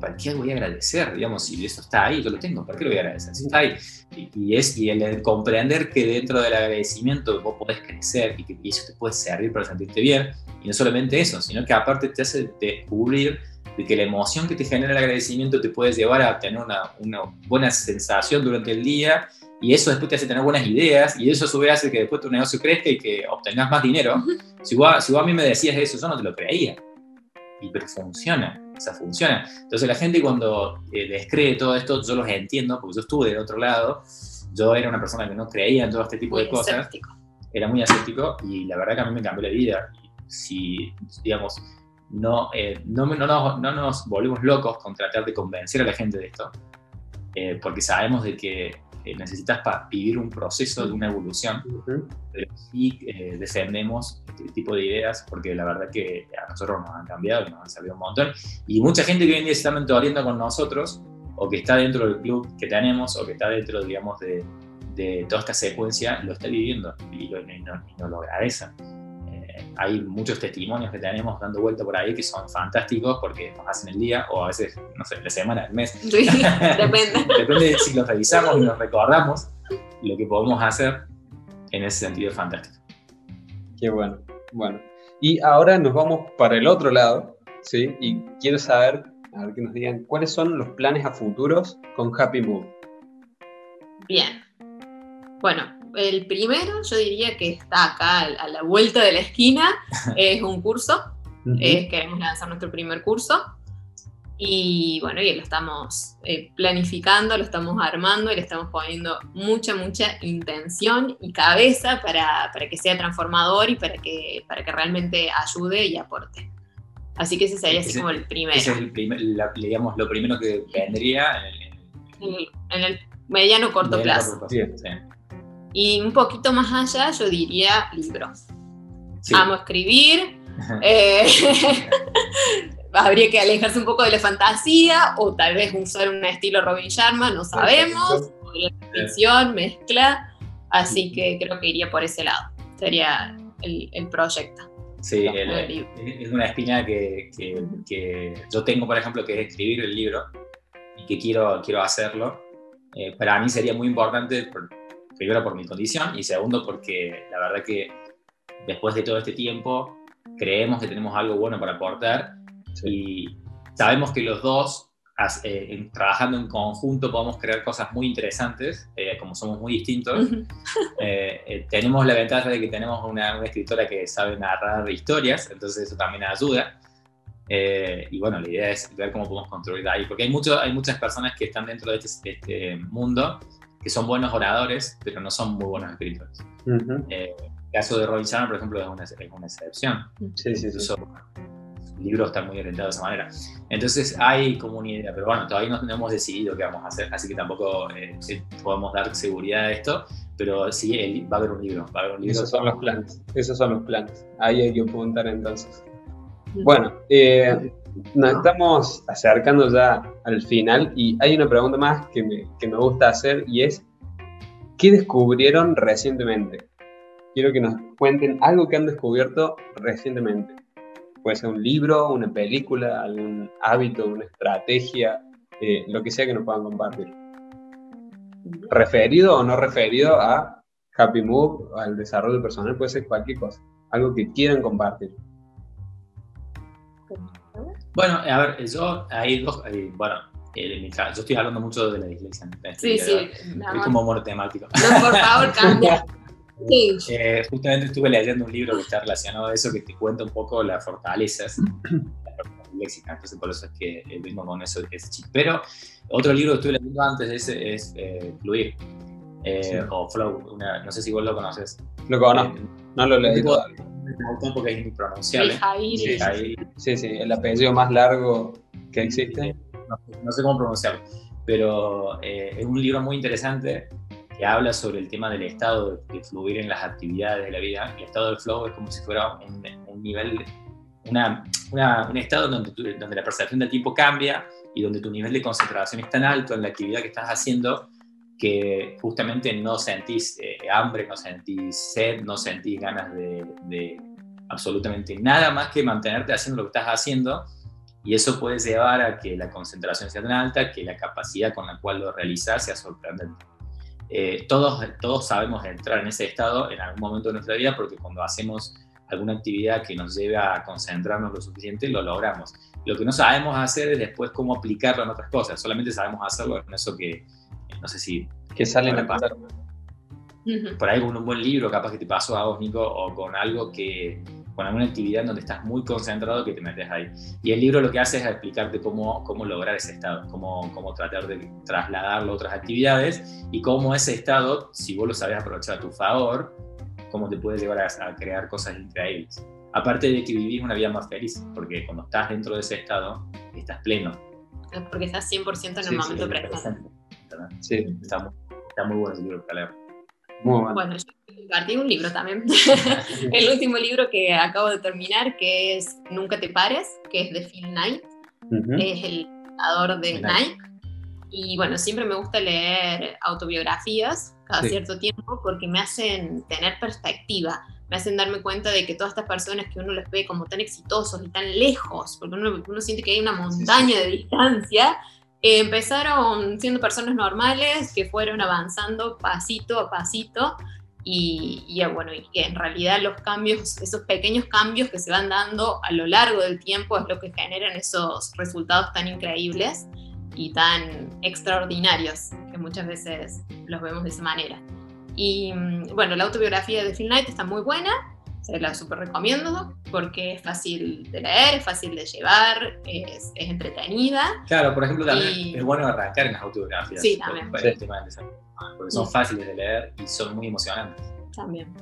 ¿para qué voy a agradecer? Digamos, si eso está ahí, yo lo tengo, ¿para qué lo voy a agradecer? Si está ahí. Y, es, y el, comprender que dentro del agradecimiento vos podés crecer y que eso te puede servir para sentirte bien. Y no solamente eso, sino que aparte te hace descubrir de que la emoción que te genera el agradecimiento te puede llevar a tener una, una buena sensación durante el día y eso después te hace tener buenas ideas y eso a su vez hace que después tu negocio crezca y que obtengas más dinero. Si vos, si vos a mí me decías eso, yo no te lo creía. Y pero funciona esa funciona. Entonces la gente cuando eh, les cree todo esto, yo los entiendo, porque yo estuve del otro lado, yo era una persona que no creía en todo este tipo de cosas. Era muy escéptico y la verdad que a mí me cambió la vida. Si, digamos, no, eh, no, no, nos, no, nos, volvemos locos con tratar de convencer a la gente de esto, eh, porque sabemos de que eh, necesitas para vivir un proceso de una evolución, pero sí eh, defendemos este tipo de ideas porque la verdad que a nosotros nos han cambiado y nos han servido un montón. Y mucha gente que hoy en día se está mentoreando con nosotros o que está dentro del club que tenemos o que está dentro, digamos, de, de toda esta secuencia, lo está viviendo y, lo, y, no, y nos lo agradecen hay muchos testimonios que tenemos dando vuelta por ahí que son fantásticos porque nos hacen el día o a veces, no sé, la semana, el mes. depende. depende de si los revisamos y nos recordamos lo que podemos hacer en ese sentido es fantástico. Qué bueno. Bueno, y ahora nos vamos para el otro lado, ¿sí? Y quiero saber, a ver que nos digan, ¿cuáles son los planes a futuros con Happy Move? Bien. Bueno, el primero yo diría que está acá a la vuelta de la esquina, es un curso, queremos lanzar nuestro primer curso y bueno, y lo estamos eh, planificando, lo estamos armando y le estamos poniendo mucha, mucha intención y cabeza para, que sea transformador y para que, para que realmente ayude y aporte. Así que ese sería así como el primero. Ese es el primer, digamos, lo primero que vendría en el, mediano corto plazo. sí. Y un poquito más allá, yo diría libros. Amo escribir. Eh, habría que alejarse un poco de la fantasía o tal vez usar un estilo Robin Sharma, no sabemos. Ficción, mezcla. Así que creo que iría por ese lado. Sería el, proyecto. Sí, es una espina que, que, yo tengo, por ejemplo, que es escribir el libro y que quiero, quiero hacerlo. Eh, para mí sería muy importante, primero por mi condición y segundo porque la verdad que después de todo este tiempo creemos que tenemos algo bueno para aportar y, sabemos que los dos, eh, trabajando en conjunto, podemos crear cosas muy interesantes, eh, como somos muy distintos. tenemos la ventaja de que tenemos una, una, escritora que sabe narrar historias, entonces eso también ayuda. y bueno, la idea es ver cómo podemos construir ahí, porque hay, mucho, hay muchas personas que están dentro de este, este mundo que son buenos oradores, pero no son muy buenos escritores. el caso de Roy Chandler, por ejemplo, es una, es una excepción. Sí, sí, sí libros están muy orientados de esa manera. Entonces hay como una idea, pero bueno, todavía no, hemos decidido qué vamos a hacer, así que tampoco eh, podemos dar seguridad a esto, pero sí va a haber un libro. Va a haber un libro esos son los planes, esos son los planes. Ahí hay que apuntar entonces. Bueno, eh, nos estamos acercando ya al final y hay una pregunta más que me, que me gusta hacer y es, ¿qué descubrieron recientemente? Quiero que nos cuenten algo que han descubierto recientemente. Puede ser un libro, una película, algún hábito, una estrategia, eh, lo que sea que nos puedan compartir. Referido o no referido a Happy Move, al desarrollo personal, puede ser cualquier cosa. Algo que quieran compartir. Bueno, a ver, yo hay dos, bueno, eh, yo estoy hablando mucho de la iglesia. Sí, sí. Es como amor temático. No, por favor, cambia. Eh, justamente estuve leyendo un libro que está relacionado a eso, que te cuenta un poco las fortalezas léxica, entonces por eso es que vengo con eso, ese chip. Pero otro libro que estuve leyendo antes de ese es eh, Fluir, eh, o Flow, no sé si vos lo conoces. Lo conozco, no lo leí todavía. Porque es impronunciable. Sí, sí, sí, el apellido más largo que existe. No, no sé cómo pronunciarlo, pero es un libro muy interesante que habla sobre el tema del estado de, fluir en las actividades de la vida. El estado del flow es como si fuera un, nivel, una, un estado donde, donde la percepción del tiempo cambia y donde tu nivel de concentración es tan alto en la actividad que estás haciendo que justamente no sentís eh, hambre, no sentís sed, no sentís ganas de, absolutamente nada más que mantenerte haciendo lo que estás haciendo y eso puede llevar a que la concentración sea tan alta que la capacidad con la cual lo realizas sea sorprendente. Eh, todos, todos sabemos entrar en ese estado en algún momento de nuestra vida porque cuando hacemos alguna actividad que nos lleve a concentrarnos lo suficiente, lo logramos. Lo que no sabemos hacer es después cómo aplicarlo en otras cosas, solamente sabemos hacerlo en eso que, no sé si... Que salen a pasar. Por ahí con un buen libro, capaz que te pasó a vos, Nico, o con algo que, con alguna actividad donde estás muy concentrado que te metes ahí. Y el libro lo que hace es explicarte cómo, cómo lograr ese estado, cómo, cómo tratar de trasladarlo a otras actividades y cómo ese estado, si vos lo sabes aprovechar a tu favor, cómo te puede llevar a, crear cosas increíbles. Aparte de que vivís una vida más feliz, porque cuando estás dentro de ese estado, estás pleno. Porque estás 100% en el momento presente. Sí, está muy, está muy bueno ese libro para leer. bueno. yo compartí un libro también. el último libro que acabo de terminar, que es Nunca te pares, que es de Phil Knight. Es el creador de Nike. Y bueno, siempre me gusta leer autobiografías cada cierto tiempo porque me hacen tener perspectiva, me hacen darme cuenta de que todas estas personas que uno les ve como tan exitosos y tan lejos, porque uno, uno siente que hay una montaña de distancia, empezaron siendo personas normales que fueron avanzando pasito a pasito y, bueno, y en realidad los cambios, esos pequeños cambios que se van dando a lo largo del tiempo es lo que generan esos resultados tan increíbles y tan extraordinarios que muchas veces los vemos de esa manera. Y mm, bueno, la autobiografía de Phil Knight está muy buena, se la súper recomiendo porque es fácil de leer, es fácil de llevar, es, es entretenida. Claro, por ejemplo, también es bueno arrancar en las autobiografías. Sí, también. porque son fáciles de leer y son muy emocionantes. También.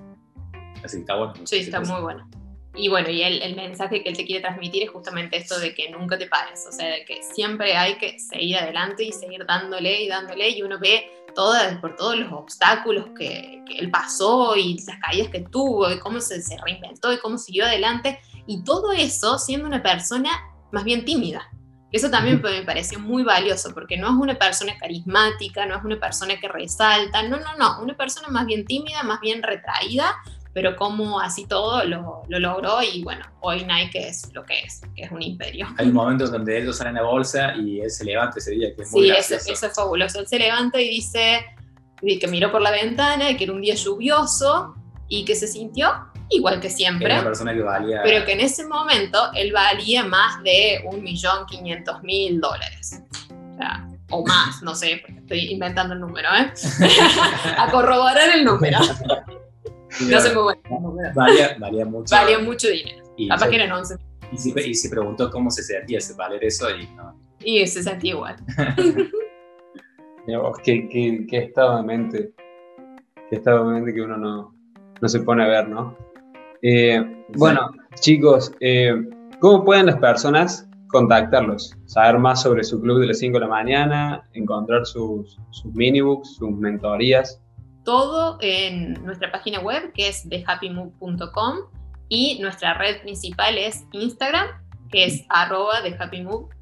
Así que está bueno. Sí, está muy bueno. Y bueno, y el, el, mensaje que él te quiere transmitir es justamente esto de que nunca te pares, o sea, de que siempre hay que seguir adelante y seguir dándole y dándole y uno ve todas, por todos los obstáculos que, que, él pasó y las caídas que tuvo y cómo se, se reinventó y cómo siguió adelante y todo eso siendo una persona más bien tímida. Eso también me pareció muy valioso porque no es una persona carismática, no es una persona que resalta, no, no, no, una persona más bien tímida, más bien retraída, pero como así todo lo, lo, logró y bueno, hoy Nike es lo que es, que es un imperio. Hay un momento donde ellos salen a bolsa y él se levanta ese día, que es muy Sí, eso, eso, es fabuloso. Él se levanta y dice que miró por la ventana que era un día lluvioso y que se sintió igual que siempre. Era una persona que valía. Pero que en ese momento él valía más de 1.500.000 dólares. O sea, o más, no sé, estoy inventando el número, ¿eh? a corroborar el número. no sé muy bueno. Valía, valía mucho. Valía mucho dinero. Y Capaz que eran 11. Y se, y se preguntó cómo se sentía ese valer eso y no. Y se sentía igual. qué, qué, qué, estado de mente, qué estado de mente que uno no, no se pone a ver, ¿no? Eh, bueno, chicos, eh, ¿cómo pueden las personas contactarlos? Saber más sobre su club de las 5 de la mañana, encontrar sus, sus minibooks, sus mentorías. Todo en nuestra página web que es thehappymove.com y nuestra red principal es Instagram, que es arroba thehappymove.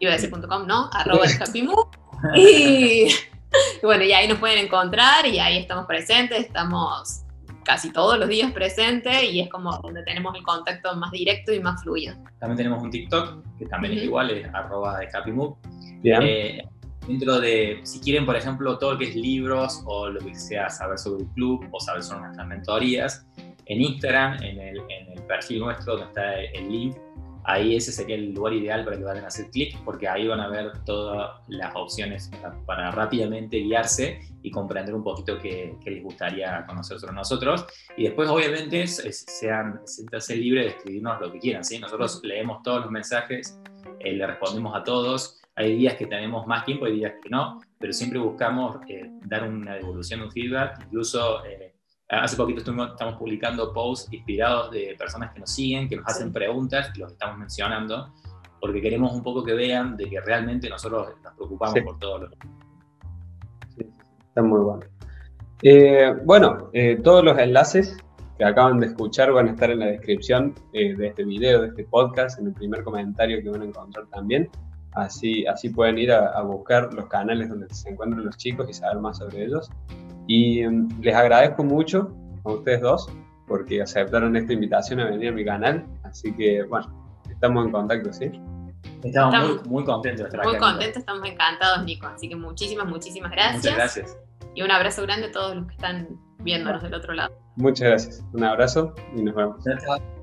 Iba a decir .com, no, arroba thehappymove. Y, y bueno, y ahí nos pueden encontrar y ahí estamos presentes, estamos casi todos los días presente y es como donde tenemos el contacto más directo y más fluido. También tenemos un TikTok, que también es igual, es arroba de CapiMove. Eh, dentro de, si quieren, por ejemplo, todo lo que es libros o lo que sea saber sobre el club o saber sobre nuestras mentorías, en Instagram, en el, en el perfil nuestro donde está el link, ahí ese sería el lugar ideal para que vayan a hacer clic, porque ahí van a ver todas las opciones para, rápidamente guiarse y comprender un poquito qué, les gustaría conocer sobre nosotros. Y después, obviamente, sean, siéntanse libres de escribirnos lo que quieran. ¿sí? Nosotros leemos todos los mensajes, eh, le respondemos a todos. Hay días que tenemos más tiempo, hay días que no, pero siempre buscamos eh, dar una devolución, un feedback, incluso... Eh, Hace poquito estamos publicando posts inspirados de personas que nos siguen, que nos hacen preguntas y los estamos mencionando, porque queremos un poco que vean de que realmente nosotros nos preocupamos por todo lo sí, Está muy bueno. Eh, bueno, eh, todos los enlaces que acaban de escuchar van a estar en la descripción eh, de este video, de este podcast, en el primer comentario que van a encontrar también. Así, así pueden ir a, a buscar los canales donde se encuentran los chicos y saber más sobre ellos. Y mm, les agradezco mucho a ustedes dos porque aceptaron esta invitación a venir a mi canal. Así que, bueno, estamos en contacto, ¿sí? Estamos, muy, muy, contentos de estar Muy contentos, estamos encantados, Nico. Así que muchísimas, muchísimas gracias. Muchas gracias. Y un abrazo grande a todos los que están viéndonos del otro lado. Muchas gracias. Un abrazo y nos vemos. Chao.